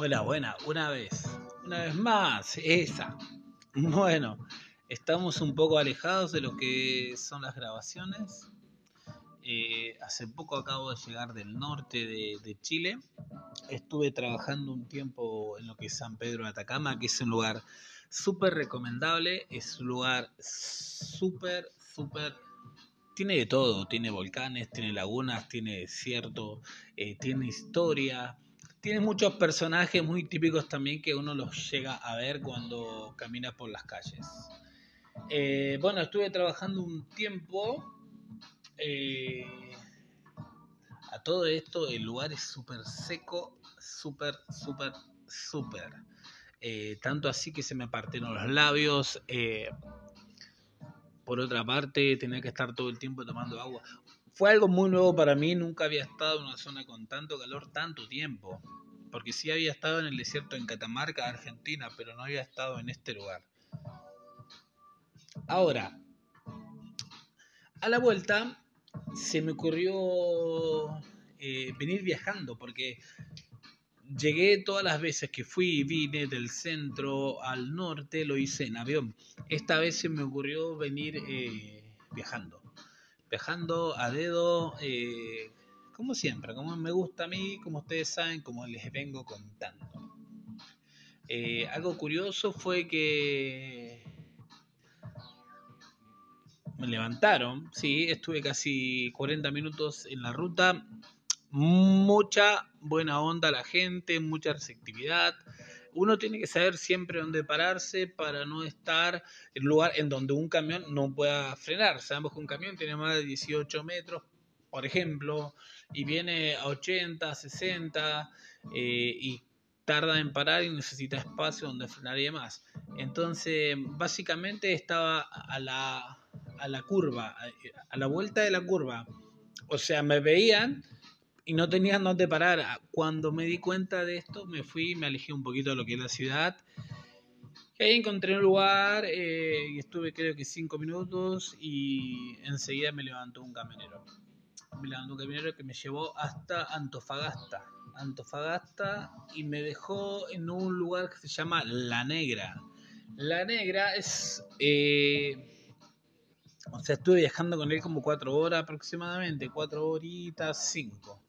Hola, buena, una vez, una vez más, esa. Bueno, estamos un poco alejados de lo que son las grabaciones. Eh, hace poco acabo de llegar del norte de, Chile. Estuve trabajando un tiempo en lo que es San Pedro de Atacama, que es un lugar súper recomendable. Es un lugar súper, súper tiene de todo, tiene volcanes, tiene lagunas, tiene desierto, eh, tiene historia, tiene muchos personajes muy típicos también que uno los llega a ver cuando camina por las calles. Eh, bueno, estuve trabajando un tiempo. Eh, a todo esto, el lugar es súper seco, súper, súper, súper. Eh, tanto así que se me partieron los labios. por otra parte, tenía que estar todo el tiempo tomando agua fue algo muy nuevo para mí, nunca había estado en una zona con tanto calor tanto tiempo, porque sí había estado en el desierto en Catamarca, Argentina, pero no había estado en este lugar. Ahora, a la vuelta se me ocurrió eh, venir viajando, porque llegué todas las veces que fui y vine del centro al norte, lo hice en avión. Esta vez se me ocurrió venir eh, viajando viajando a dedo, eh, como siempre, como me gusta a mí, como ustedes saben, como les vengo contando. Eh, algo curioso fue que me levantaron, sí, estuve casi 40 minutos en la ruta, mucha buena onda la gente, mucha receptividad uno tiene que saber siempre dónde pararse para no estar en un lugar en donde un camión no pueda frenar. Sabemos que un camión tiene más de 18 metros, por ejemplo, y viene a 80, 60 eh, y tarda en parar y necesita espacio donde frenar y demás. Entonces, básicamente estaba a la, a la curva, a la vuelta de la curva. O sea, me veían y no tenía dónde parar. Cuando me di cuenta de esto, me fui, me alejé un poquito de lo que es la ciudad. Y ahí encontré un lugar eh, y estuve creo que cinco minutos y enseguida me levantó un camionero. Me levantó un camionero que me llevó hasta Antofagasta. Antofagasta y me dejó en un lugar que se llama La Negra. La Negra es... Eh, o sea, estuve viajando con él como cuatro horas aproximadamente, cuatro horitas, cinco.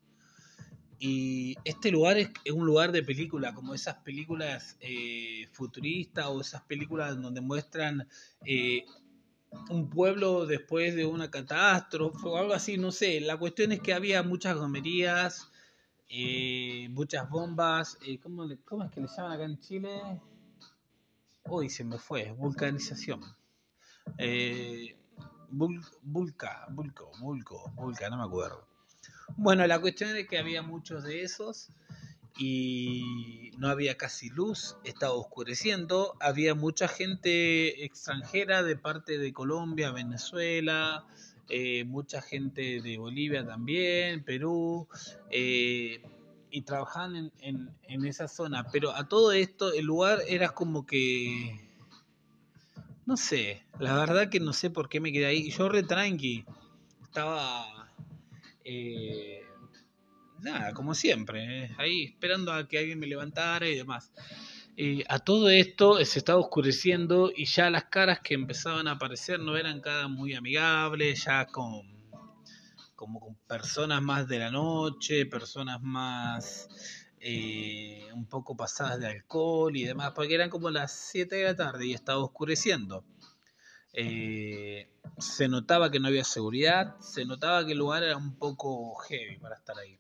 Y este lugar es, un lugar de película, como esas películas eh, futuristas o esas películas donde muestran eh, un pueblo después de una catástrofe o algo así, no sé. La cuestión es que había muchas gomerías, eh, muchas bombas. ¿cómo, ¿Cómo es que le llaman acá en Chile? Uy, se me fue, vulcanización. vulca, vulco, vulco, vulca, no me acuerdo. Bueno, la cuestión es que había muchos de esos y no había casi luz, estaba oscureciendo, había mucha gente extranjera de parte de Colombia, Venezuela, eh, mucha gente de Bolivia también, Perú, eh, y trabajaban en, en, esa zona. Pero a todo esto el lugar era como que... No sé, la verdad que no sé por qué me quedé ahí. Yo re tranqui, estaba eh, nada, como siempre, eh, ahí esperando a que alguien me levantara y demás. Eh, a todo esto se estaba oscureciendo y ya las caras que empezaban a aparecer no eran caras muy amigables, ya con, como con personas más de la noche, personas más un poco pasadas de alcohol y demás, porque eran como las 7 de la tarde y estaba oscureciendo. Eh, se notaba que no había seguridad, se notaba que el lugar era un poco heavy para estar ahí.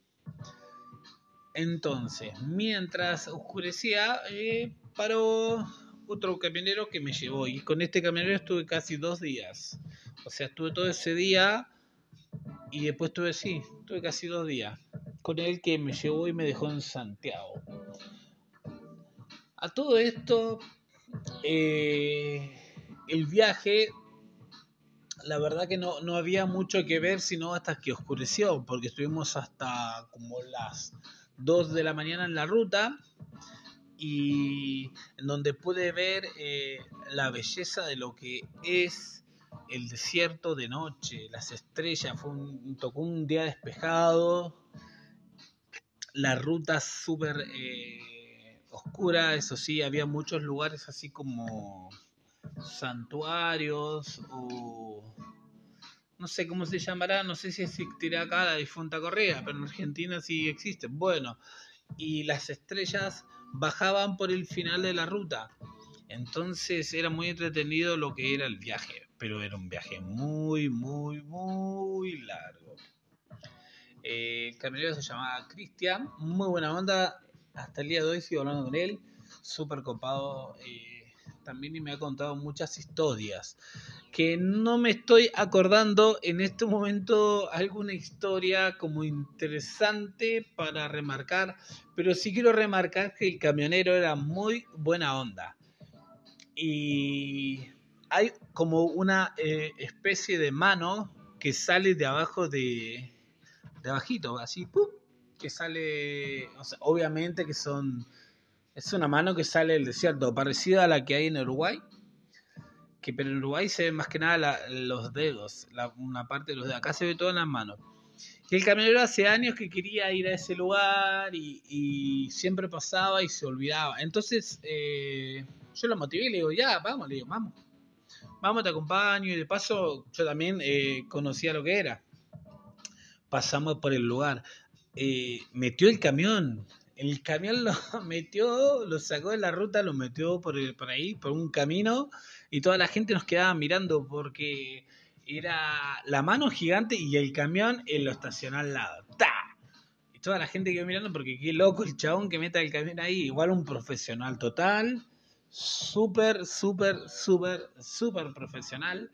Entonces, mientras oscurecía, eh, paró otro camionero que me llevó y con este camionero estuve casi dos días. O sea, estuve todo ese día y después estuve, sí, estuve casi dos días con él que me llevó y me dejó en Santiago. A todo esto, eh, el viaje, la verdad que no, no había mucho que ver, sino hasta que oscureció, porque estuvimos hasta como las 2 de la mañana en la ruta y en donde pude ver eh, la belleza de lo que es el desierto de noche, las estrellas, fue un, tocó un día despejado, la ruta súper eh, oscura, eso sí, había muchos lugares así como santuarios o no sé cómo se llamará, no sé si existirá acá la difunta Correa, pero en Argentina sí existe. Bueno, y las estrellas bajaban por el final de la ruta. Entonces era muy entretenido lo que era el viaje, pero era un viaje muy, muy, muy largo. Eh, el camionero se llamaba Cristian, muy buena onda, hasta el día de hoy sigo hablando con él, súper copado. Eh, también me ha contado muchas historias que no me estoy acordando en este momento alguna historia como interesante para remarcar, pero sí quiero remarcar que el camionero era muy buena onda. Y hay como una eh, especie de mano que sale de abajo de, de abajito, así, que sale, obviamente que son, es una mano que sale del desierto, parecida a la que hay en Uruguay, que pero en Uruguay se ve más que nada los dedos, una parte de los dedos, acá se ve todas las manos. Y el camionero hace años que quería ir a ese lugar y, siempre pasaba y se olvidaba. Entonces eh, yo lo motivé y le digo, ya, vamos, le digo, vamos. Vamos, te acompaño y de paso yo también eh, conocía lo que era. Pasamos por el lugar. Eh, metió el camión. El camión lo metió, lo sacó de la ruta, lo metió por, ahí, por un camino y toda la gente nos quedaba mirando porque era la mano gigante y el camión en lo estacionó al lado. ¡Ta! Y toda la gente quedó mirando porque qué loco el chabón que meta el camión ahí. Igual un profesional total. Súper, súper, súper, súper profesional.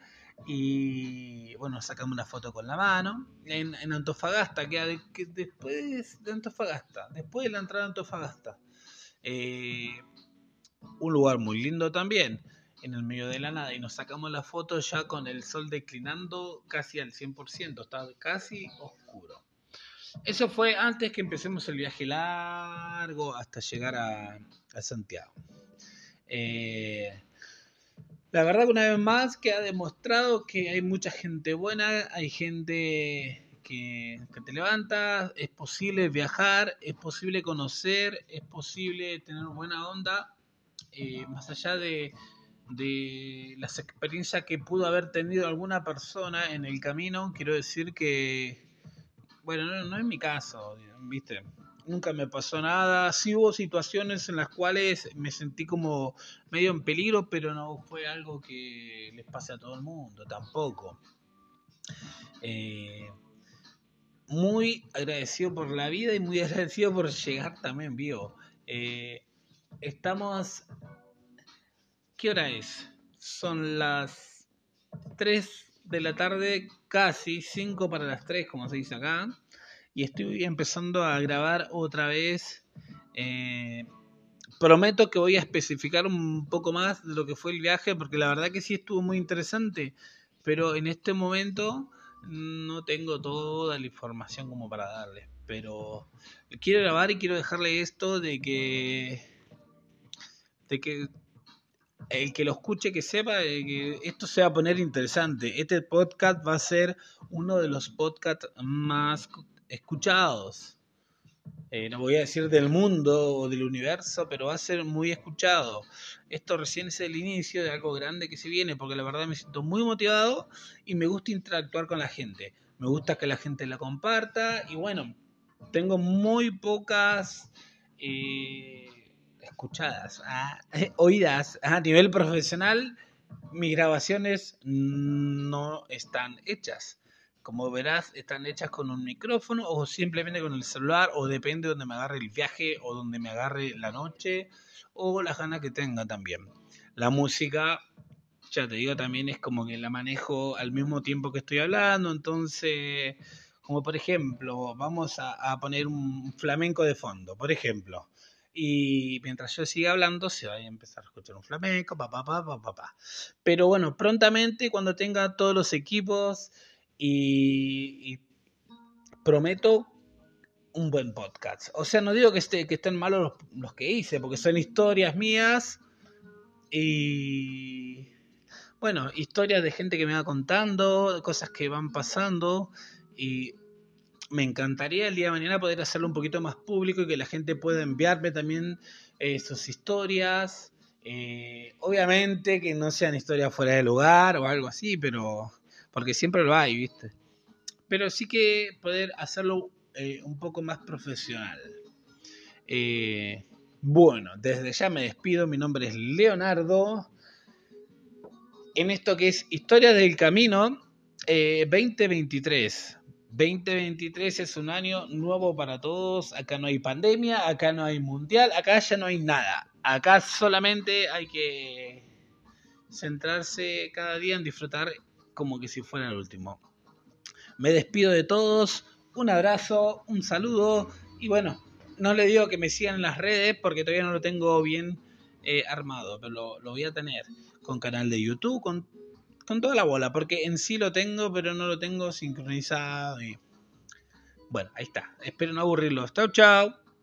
Y bueno, sacamos una foto con la mano. En, Antofagasta, que, después de Antofagasta, después de la entrada a Antofagasta. Eh, un lugar muy lindo también en el medio de la nada y nos sacamos la foto ya con el sol declinando casi al 100%, estaba casi oscuro. Eso fue antes que empecemos el viaje largo hasta llegar a, Santiago. Eh, la verdad que una vez más que ha demostrado que hay mucha gente buena, hay gente que, te levanta, es posible viajar, es posible conocer, es posible tener buena onda, eh, más allá de, de las experiencias que pudo haber tenido alguna persona en el camino, quiero decir que, bueno, no, es mi caso, ¿viste? Nunca me pasó nada. Sí hubo situaciones en las cuales me sentí como medio en peligro, pero no fue algo que les pase a todo el mundo, tampoco. Eh, muy agradecido por la vida y muy agradecido por llegar también vivo. Eh, estamos ¿Qué hora es? Son las 3 de la tarde, casi 5 para las 3, como se dice acá. Y estoy empezando a grabar otra vez. Eh, prometo que voy a especificar un poco más de lo que fue el viaje, porque la verdad que sí estuvo muy interesante. Pero en este momento no tengo toda la información como para darles. Pero quiero grabar y quiero dejarle esto de que de que el que lo escuche que sepa que esto se va a poner interesante. Este podcast va a ser uno de los podcasts más escuchados. Eh, no voy a decir del mundo o del universo, pero va a ser muy escuchado. Esto recién es el inicio de algo grande que se viene, porque la verdad me siento muy motivado y me gusta interactuar con la gente. Me gusta que la gente la comparta y bueno, tengo muy pocas... Eh, escuchadas, ah, oídas a nivel profesional, mis grabaciones no están hechas. Como verás, están hechas con un micrófono o simplemente con el celular o depende de donde me agarre el viaje o donde me agarre la noche o las ganas que tenga también. La música, ya te digo, también es como que la manejo al mismo tiempo que estoy hablando, entonces, como por ejemplo, vamos a, poner un flamenco de fondo, por ejemplo y mientras yo siga hablando se va a empezar a escuchar un flamenco, papá, papá, papá. Pero bueno, prontamente cuando tenga todos los equipos y, prometo un buen podcast. O sea, no digo que, esté, que estén malos los, los que hice, porque son historias mías y bueno, historias de gente que me va contando, cosas que van pasando y me encantaría el día de mañana poder hacerlo un poquito más público y que la gente pueda enviarme también eh, sus historias. Eh, obviamente que no sean historias fuera de lugar o algo así, pero porque siempre lo hay, ¿viste? Pero sí que poder hacerlo eh, un poco más profesional. bueno, desde ya me despido. Mi nombre es Leonardo. En esto que es Historia del Camino 2023. 2023 es un año nuevo para todos. Acá no hay pandemia, acá no hay mundial, acá ya no hay nada. Acá solamente hay que centrarse cada día en disfrutar como que si fuera el último. Me despido de todos. Un abrazo, un saludo y bueno, no le digo que me sigan en las redes porque todavía no lo tengo bien eh, armado, pero lo, lo voy a tener con canal de YouTube, con con toda la bola, porque en sí lo tengo, pero no lo tengo sincronizado. Y... Bueno, ahí está. Espero no aburrirlos. Chau, chau.